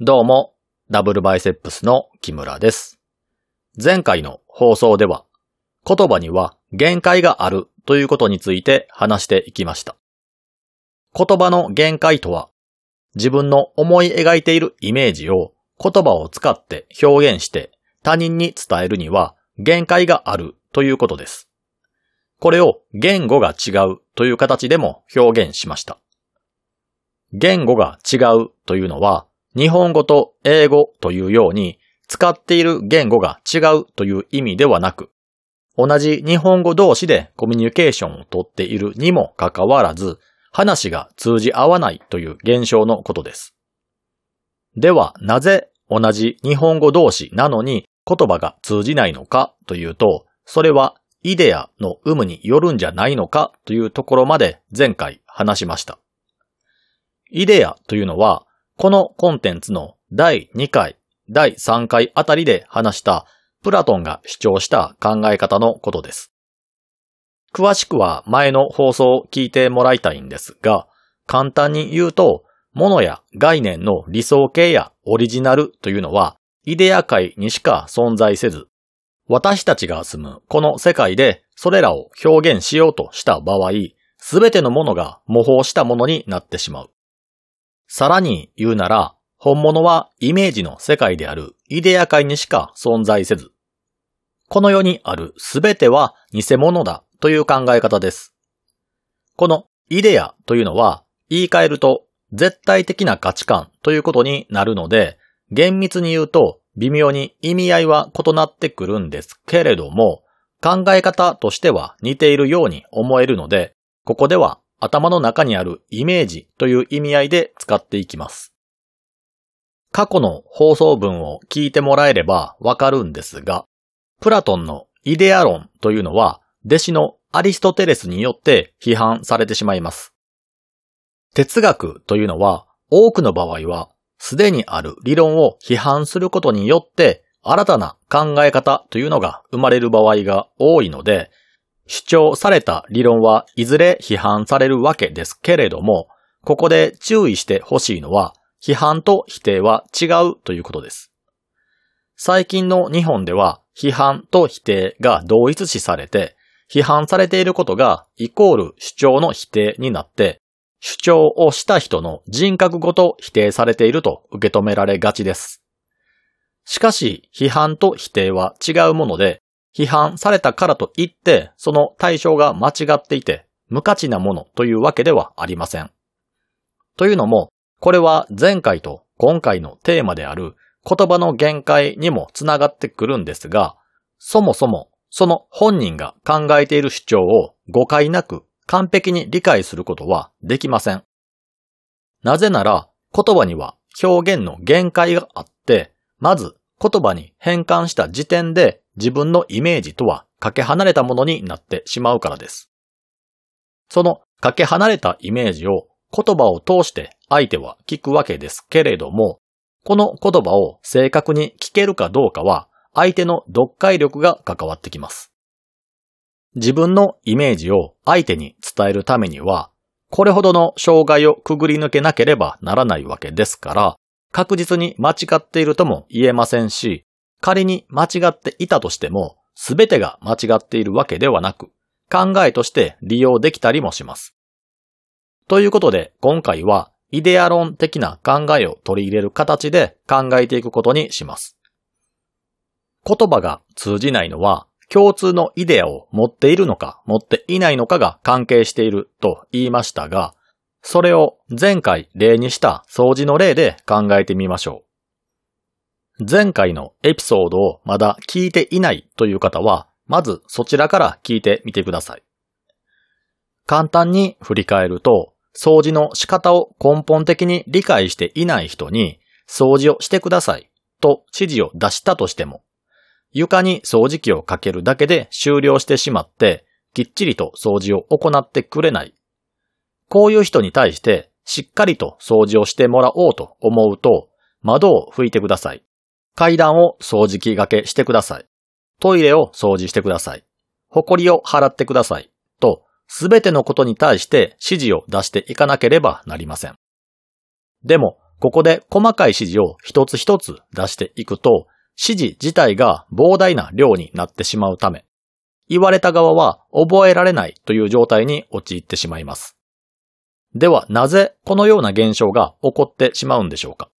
どうも、ダブルバイセップスの木村です。前回の放送では、言葉には限界があるということについて話していきました。言葉の限界とは、自分の思い描いているイメージを言葉を使って表現して他人に伝えるには限界があるということです。これを言語が違うという形でも表現しました。言語が違うというのは、日本語と英語というように使っている言語が違うという意味ではなく、同じ日本語同士でコミュニケーションをとっているにもかかわらず、話が通じ合わないという現象のことです。では、なぜ同じ日本語同士なのに言葉が通じないのかというと、それはイデアの有無によるんじゃないのかというところまで前回話しました。イデアというのは、このコンテンツの第2回、第3回あたりで話したプラトンが主張した考え方のことです。詳しくは前の放送を聞いてもらいたいんですが、簡単に言うと、物や概念の理想形やオリジナルというのは、イデア界にしか存在せず、私たちが住むこの世界でそれらを表現しようとした場合、すべてのものが模倣したものになってしまう。さらに言うなら、本物はイメージの世界であるイデア界にしか存在せず、この世にあるすべては偽物だという考え方です。このイデアというのは言い換えると絶対的な価値観ということになるので、厳密に言うと微妙に意味合いは異なってくるんですけれども、考え方としては似ているように思えるので、ここでは頭の中にあるイメージという意味合いで使っていきます。過去の放送文を聞いてもらえればわかるんですが、プラトンのイデア論というのは弟子のアリストテレスによって批判されてしまいます。哲学というのは多くの場合はすでにある理論を批判することによって新たな考え方というのが生まれる場合が多いので、主張された理論はいずれ批判されるわけですけれども、ここで注意してほしいのは、批判と否定は違うということです。最近の日本では、批判と否定が同一視されて、批判されていることがイコール主張の否定になって、主張をした人の人格ごと否定されていると受け止められがちです。しかし、批判と否定は違うもので、批判されたからといって、その対象が間違っていて、無価値なものというわけではありません。というのも、これは前回と今回のテーマである言葉の限界にもつながってくるんですが、そもそもその本人が考えている主張を誤解なく完璧に理解することはできません。なぜなら言葉には表現の限界があって、まず言葉に変換した時点で自分のイメージとはかけ離れたものになってしまうからです。そのかけ離れたイメージを言葉を通して相手は聞くわけですけれども、この言葉を正確に聞けるかどうかは相手の読解力が関わってきます。自分のイメージを相手に伝えるためには、これほどの障害をくぐり抜けなければならないわけですから、確実に間違っているとも言えませんし、仮に間違っていたとしても、すべてが間違っているわけではなく、考えとして利用できたりもします。ということで、今回は、イデア論的な考えを取り入れる形で考えていくことにします。言葉が通じないのは、共通のイデアを持っているのか持っていないのかが関係していると言いましたが、それを前回例にした掃除の例で考えてみましょう。前回のエピソードをまだ聞いていないという方は、まずそちらから聞いてみてください。簡単に振り返ると、掃除の仕方を根本的に理解していない人に、掃除をしてくださいと指示を出したとしても、床に掃除機をかけるだけで終了してしまって、きっちりと掃除を行ってくれない。こういう人に対して、しっかりと掃除をしてもらおうと思うと、窓を拭いてください。階段を掃除機がけしてください。トイレを掃除してください。埃を払ってください。と、すべてのことに対して指示を出していかなければなりません。でも、ここで細かい指示を一つ一つ出していくと、指示自体が膨大な量になってしまうため、言われた側は覚えられないという状態に陥ってしまいます。ではなぜこのような現象が起こってしまうんでしょうか？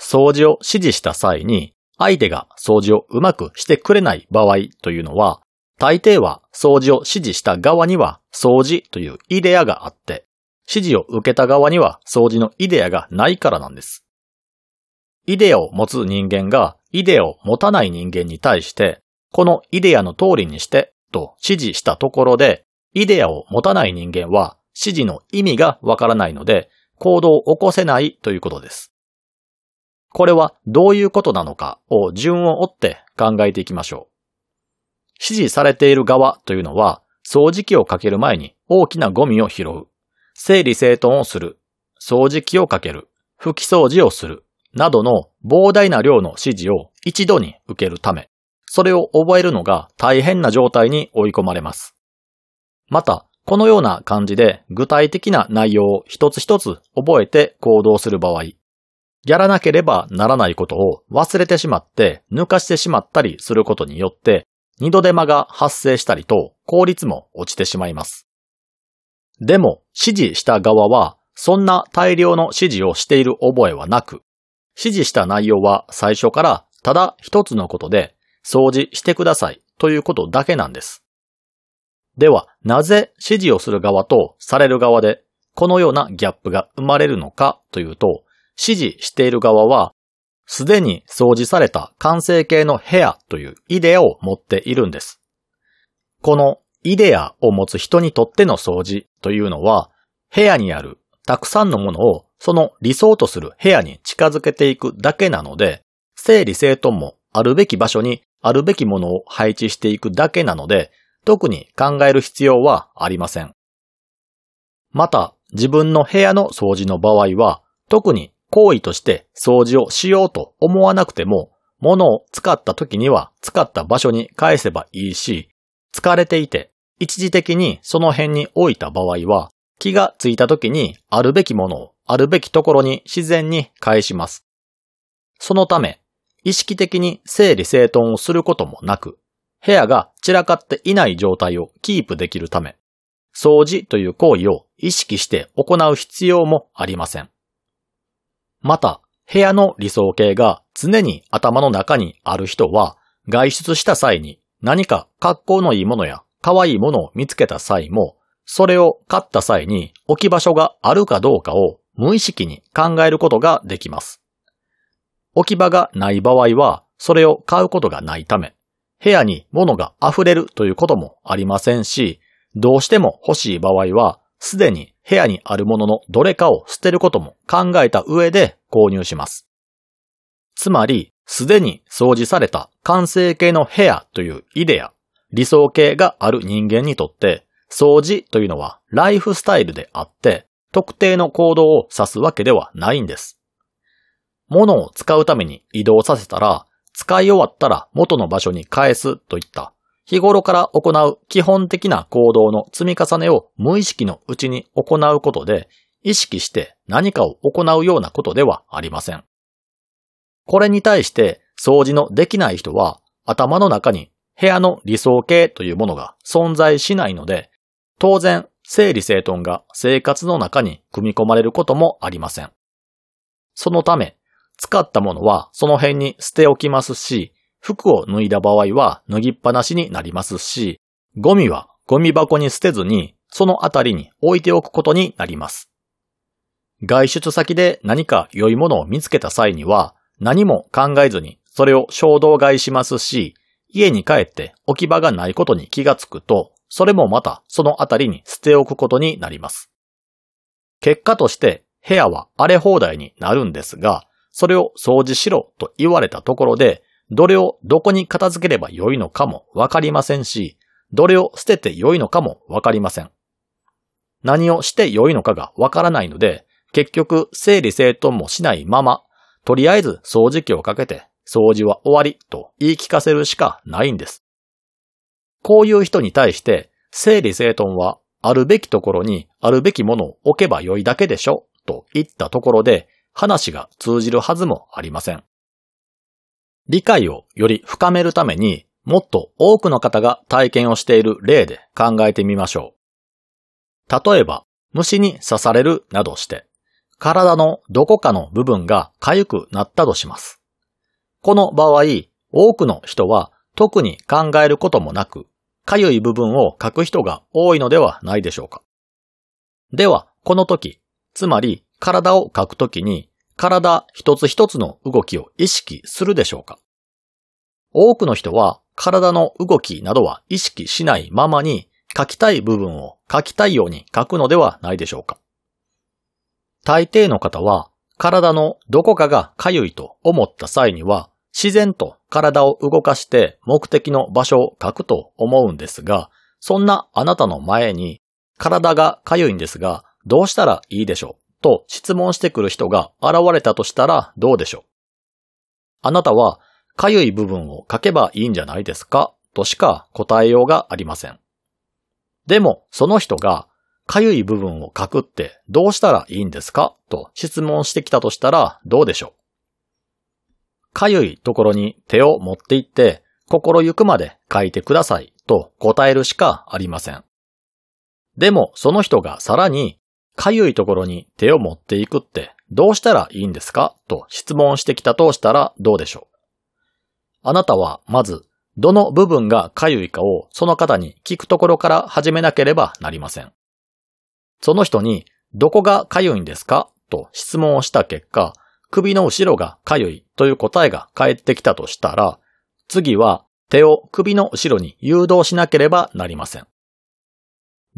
掃除を指示した際に相手が掃除をうまくしてくれない場合というのは、大抵は掃除を指示した側には掃除というイデアがあって、指示を受けた側には掃除のイデアがないからなんです。イデアを持つ人間がイデアを持たない人間に対して、このイデアの通りにしてと指示したところで、イデアを持たない人間は指示の意味がわからないので、行動を起こせないということです。これはどういうことなのかを順を追って考えていきましょう。指示されている側というのは、掃除機をかける前に大きなゴミを拾う、整理整頓をする、掃除機をかける、拭き掃除をする、などの膨大な量の指示を一度に受けるため、それを覚えるのが大変な状態に追い込まれます。また、このような感じで具体的な内容を一つ一つ覚えて行動する場合、やらなければならないことを忘れてしまって抜かしてしまったりすることによって二度手間が発生したりと効率も落ちてしまいます。でも指示した側はそんな大量の指示をしている覚えはなく、指示した内容は最初からただ一つのことで掃除してくださいということだけなんです。では、なぜ指示をする側とされる側でこのようなギャップが生まれるのかというと、指示している側は、すでに掃除された完成形の部屋というイデアを持っているんです。このイデアを持つ人にとっての掃除というのは、部屋にあるたくさんのものをその理想とする部屋に近づけていくだけなので、整理整頓もあるべき場所にあるべきものを配置していくだけなので、特に考える必要はありません。また、自分の部屋の掃除の場合は、特に行為として掃除をしようと思わなくても、物を使った時には使った場所に返せばいいし、疲れていて一時的にその辺に置いた場合は、気がついた時にあるべきものをあるべきところに自然に返します。そのため、意識的に整理整頓をすることもなく、部屋が散らかっていない状態をキープできるため、掃除という行為を意識して行う必要もありません。また、部屋の理想形が常に頭の中にある人は、外出した際に何か格好のいいものや可愛いものを見つけた際も、それを買った際に置き場所があるかどうかを無意識に考えることができます。置き場がない場合は、それを買うことがないため、部屋に物が溢れるということもありませんし、どうしても欲しい場合は、すでに部屋にあるもののどれかを捨てることも考えた上で購入します。つまり、すでに掃除された完成形の部屋というイデア、理想形がある人間にとって、掃除というのはライフスタイルであって、特定の行動を指すわけではないんです。物を使うために移動させたら、使い終わったら元の場所に返すといった日頃から行う基本的な行動の積み重ねを無意識のうちに行うことで、意識して何かを行うようなことではありません。これに対して掃除のできない人は頭の中に部屋の理想形というものが存在しないので、当然整理整頓が生活の中に組み込まれることもありません。そのため、使ったものはその辺に捨ておきますし、服を脱いだ場合は脱ぎっぱなしになりますし、ゴミはゴミ箱に捨てずにそのあたりに置いておくことになります。外出先で何か良いものを見つけた際には何も考えずにそれを衝動買いしますし、家に帰って置き場がないことに気がつくと、それもまたそのあたりに捨ておくことになります。結果として部屋は荒れ放題になるんですが、それを掃除しろと言われたところで、どれをどこに片付ければよいのかもわかりませんし、どれを捨ててよいのかもわかりません。何をしてよいのかがわからないので、結局整理整頓もしないまま、とりあえず掃除機をかけて掃除は終わりと言い聞かせるしかないんです。こういう人に対して整理整頓はあるべきところにあるべきものを置けばよいだけでしょと言ったところで話が通じるはずもありません。理解をより深めるためにもっと多くの方が体験をしている例で考えてみましょう。例えば、虫に刺されるなどして、体のどこかの部分が痒くなったとします。この場合、多くの人は特に考えることもなく、痒い部分を書く人が多いのではないでしょうか。では、この時、つまり体を書くときに、体一つ一つの動きを意識するでしょうか？多くの人は体の動きなどは意識しないままに書きたい部分を書きたいように書くのではないでしょうか？大抵の方は体のどこかが痒いと思った際には自然と体を動かして目的の場所を書くと思うんですが、そんなあなたの前に体が痒いんですがどうしたらいいでしょう？と質問してくる人が現れたとしたらどうでしょう？あなたはかゆい部分を書けばいいんじゃないですか？としか答えようがありません。でも、その人が、かゆい部分を書くってどうしたらいいんですか？と質問してきたとしたらどうでしょう？かゆいところに手を持っていって、心ゆくまで書いてください。と答えるしかありません。でも、その人がさらに、かゆいところに手を持っていくってどうしたらいいんですか？と質問してきたとしたらどうでしょう？あなたはまず、どの部分が痒いかをその方に聞くところから始めなければなりません。その人に、どこが痒いんですか？と質問をした結果、首の後ろが痒いという答えが返ってきたとしたら、次は手を首の後ろに誘導しなければなりません。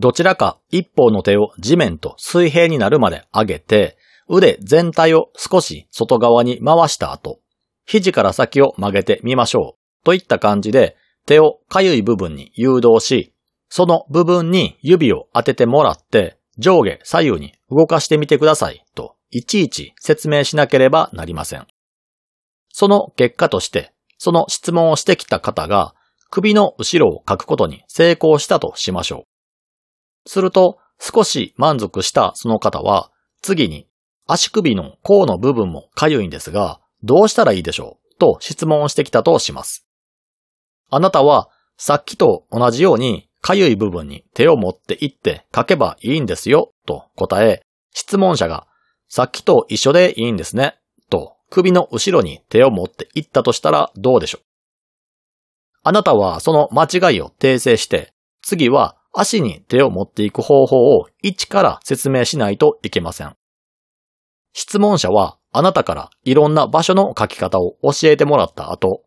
どちらか一方の手を地面と水平になるまで上げて、腕全体を少し外側に回した後、肘から先を曲げてみましょう。といった感じで手をかゆい部分に誘導し、その部分に指を当ててもらって上下左右に動かしてみてくださいといちいち説明しなければなりません。その結果として、その質問をしてきた方が首の後ろを書くことに成功したとしましょう。すると少し満足したその方は次に足首の甲の部分もかゆいんですが、どうしたらいいでしょうと質問をしてきたとします。あなたはさっきと同じようにかゆい部分に手を持っていって書けばいいんですよと答え、質問者がさっきと一緒でいいんですねと首の後ろに手を持っていったとしたらどうでしょうあなたはその間違いを訂正して次は足に手を持っていく方法を一から説明しないといけません。質問者はあなたからいろんな場所の書き方を教えてもらった後、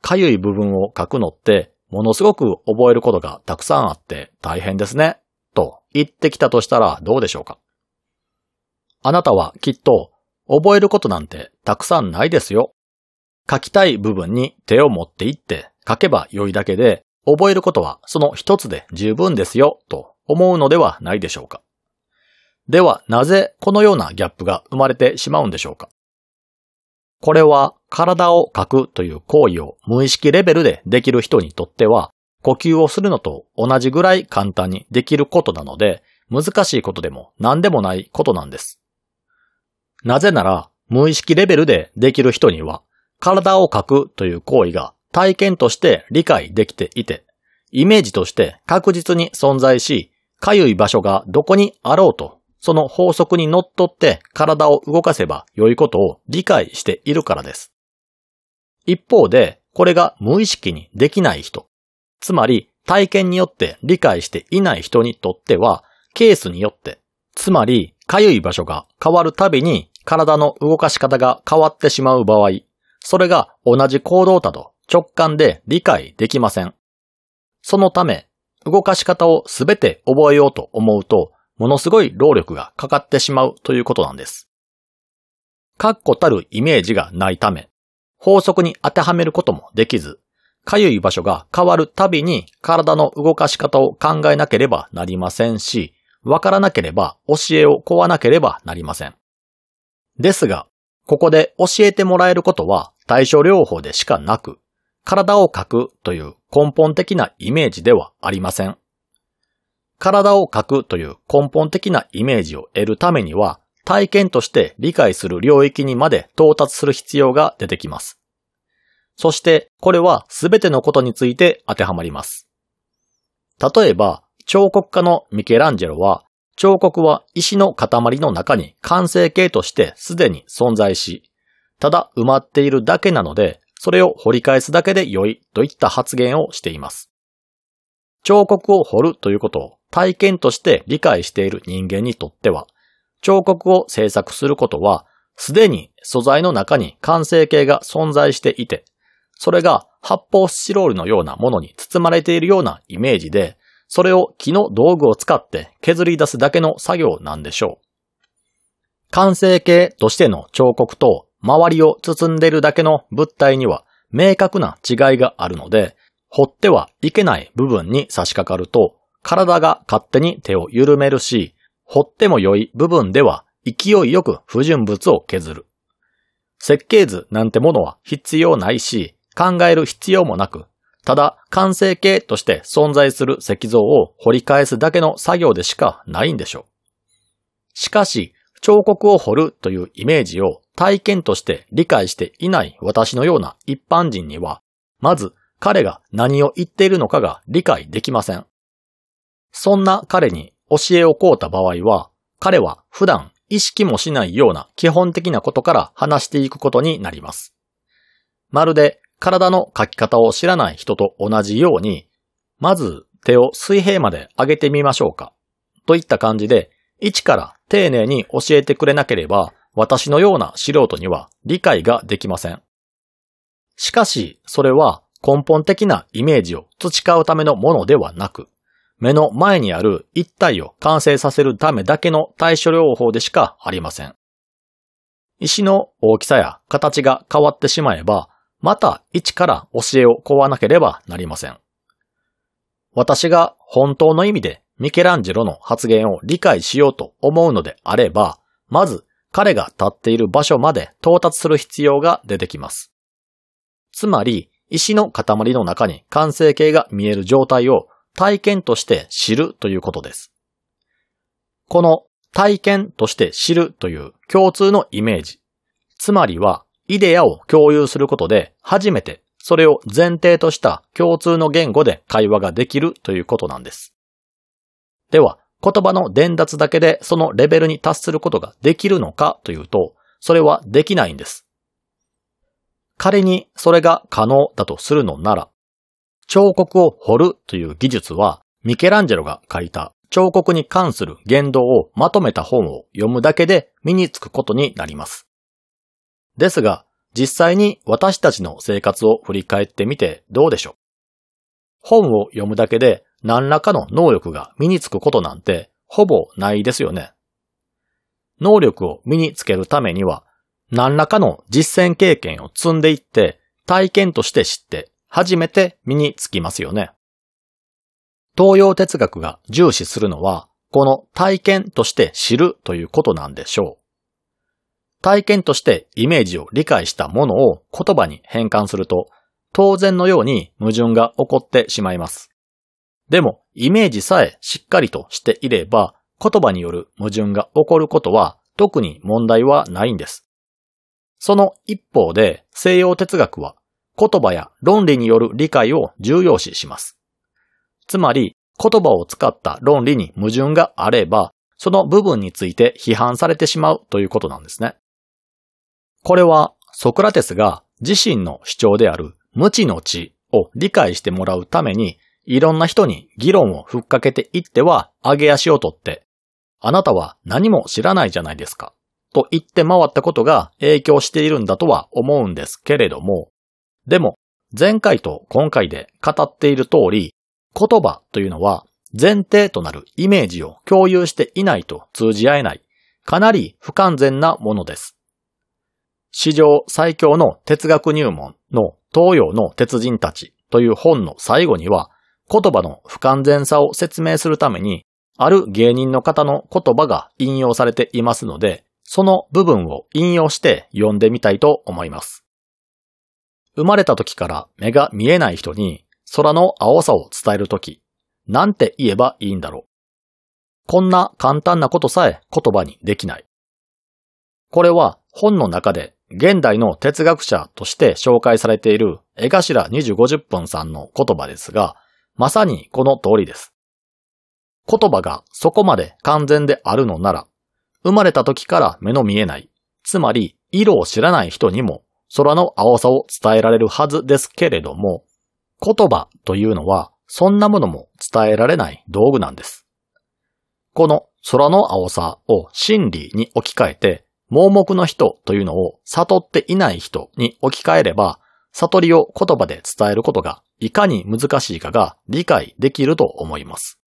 かゆい部分を書くのってものすごく覚えることがたくさんあって大変ですね、と言ってきたとしたらどうでしょうかあなたはきっと覚えることなんてたくさんないですよ。書きたい部分に手を持っていって書けば良いだけで覚えることはその一つで十分ですよと思うのではないでしょうか。ではなぜこのようなギャップが生まれてしまうんでしょうかこれは体をかくという行為を無意識レベルでできる人にとっては呼吸をするのと同じぐらい簡単にできることなので難しいことでも何でもないことなんです。なぜなら無意識レベルでできる人には体をかくという行為が体験として理解できていてイメージとして確実に存在し、かゆい場所がどこにあろうとその法則にのっって体を動かせば良いことを理解しているからです。一方で、これが無意識にできない人、つまり体験によって理解していない人にとっては、ケースによって、つまり、かゆい場所が変わるたびに体の動かし方が変わってしまう場合、それが同じ行動だと直感で理解できません。そのため、動かし方をすべて覚えようと思うと、ものすごい労力がかかってしまうということなんです。確固たるイメージがないため、法則に当てはめることもできず、かゆい場所が変わるたびに体の動かし方を考えなければなりませんし、わからなければ教えを請わなければなりません。ですが、ここで教えてもらえることは対処療法でしかなく、体を描くという根本的なイメージではありません。体を描くという根本的なイメージを得るためには、体験として理解する領域にまで到達する必要が出てきます。そしてこれはすべてのことについて当てはまります。例えば、彫刻家のミケランジェロは、彫刻は石の塊の中に完成形としてすでに存在し、ただ埋まっているだけなので、それを掘り返すだけで良いといった発言をしています。彫刻を掘るということを体験として理解している人間にとっては、彫刻を制作することは、すでに素材の中に完成形が存在していて、それが発泡スチロールのようなものに包まれているようなイメージで、それを木の道具を使って削り出すだけの作業なんでしょう。完成形としての彫刻と周りを包んでいるだけの物体には明確な違いがあるので、掘ってはいけない部分に差し掛かると、体が勝手に手を緩めるし、掘っても良い部分では勢いよく不純物を削る。設計図なんてものは必要ないし、考える必要もなく、ただ完成形として存在する石像を掘り返すだけの作業でしかないんでしょう。しかし、彫刻を掘るというイメージを体験として理解していない私のような一般人には、まず彼が何を言っているのかが理解できません。そんな彼に教えをこうた場合は、彼は普段意識もしないような基本的なことから話していくことになります。まるで体の書き方を知らない人と同じように、まず手を水平まで上げてみましょうか。といった感じで、一から丁寧に教えてくれなければ、私のような素人には理解ができません。しかし、それは根本的なイメージを培うためのものではなく、目の前にある一体を完成させるためだけの対処療法でしかありません。石の大きさや形が変わってしまえば、また一から教えを請わなければなりません。私が本当の意味でミケランジェロの発言を理解しようと思うのであれば、まず彼が立っている場所まで到達する必要が出てきます。つまり、石の塊の中に完成形が見える状態を体験として知るということです。この体験として知るという共通のイメージ、つまりはイデアを共有することで初めてそれを前提とした共通の言語で会話ができるということなんです。では、言葉の伝達だけでそのレベルに達することができるのかというと、それはできないんです。仮にそれが可能だとするのなら、彫刻を彫るという技術は、ミケランジェロが書いた彫刻に関する言動をまとめた本を読むだけで身につくことになります。ですが、実際に私たちの生活を振り返ってみてどうでしょう？本を読むだけで何らかの能力が身につくことなんてほぼないですよね。能力を身につけるためには何らかの実践経験を積んでいって体験として知って初めて身につきますよね。東洋哲学が重視するのはこの体験として知るということなんでしょう。体験としてイメージを理解したものを言葉に変換すると当然のように矛盾が起こってしまいます。でも、イメージさえしっかりとしていれば、言葉による矛盾が起こることは特に問題はないんです。その一方で西洋哲学は言葉や論理による理解を重要視します。つまり言葉を使った論理に矛盾があれば、その部分について批判されてしまうということなんですね。これはソクラテスが自身の主張である無知の知を理解してもらうためにいろんな人に議論をふっかけていっては上げ足を取って、あなたは何も知らないじゃないですか。と言って回ったことが影響しているんだとは思うんですけれども、でも前回と今回で語っている通り、言葉というのは前提となるイメージを共有していないと通じ合えない、かなり不完全なものです。史上最強の哲学入門の東洋の鉄人たちという本の最後には、言葉の不完全さを説明するために、ある芸人の方の言葉が引用されていますので、その部分を引用して読んでみたいと思います。生まれた時から目が見えない人に空の青さを伝えるとき、なんて言えばいいんだろう。こんな簡単なことさえ言葉にできない。これは本の中で現代の哲学者として紹介されている江頭2050分さんの言葉ですが、まさにこの通りです。言葉がそこまで完全であるのなら、生まれた時から目の見えない、つまり色を知らない人にも空の青さを伝えられるはずですけれども、言葉というのはそんなものも伝えられない道具なんです。この空の青さを真理に置き換えて、盲目の人というのを悟っていない人に置き換えれば、悟りを言葉で伝えることがいかに難しいかが理解できると思います。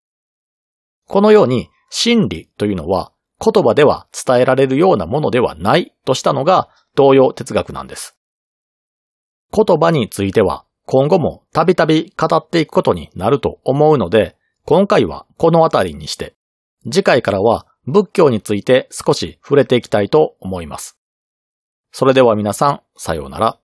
このように真理というのは言葉では伝えられるようなものではないとしたのが東洋哲学なんです。言葉については今後もたびたび語っていくことになると思うので、今回はこのあたりにして、次回からは仏教について少し触れていきたいと思います。それでは皆さん、さようなら。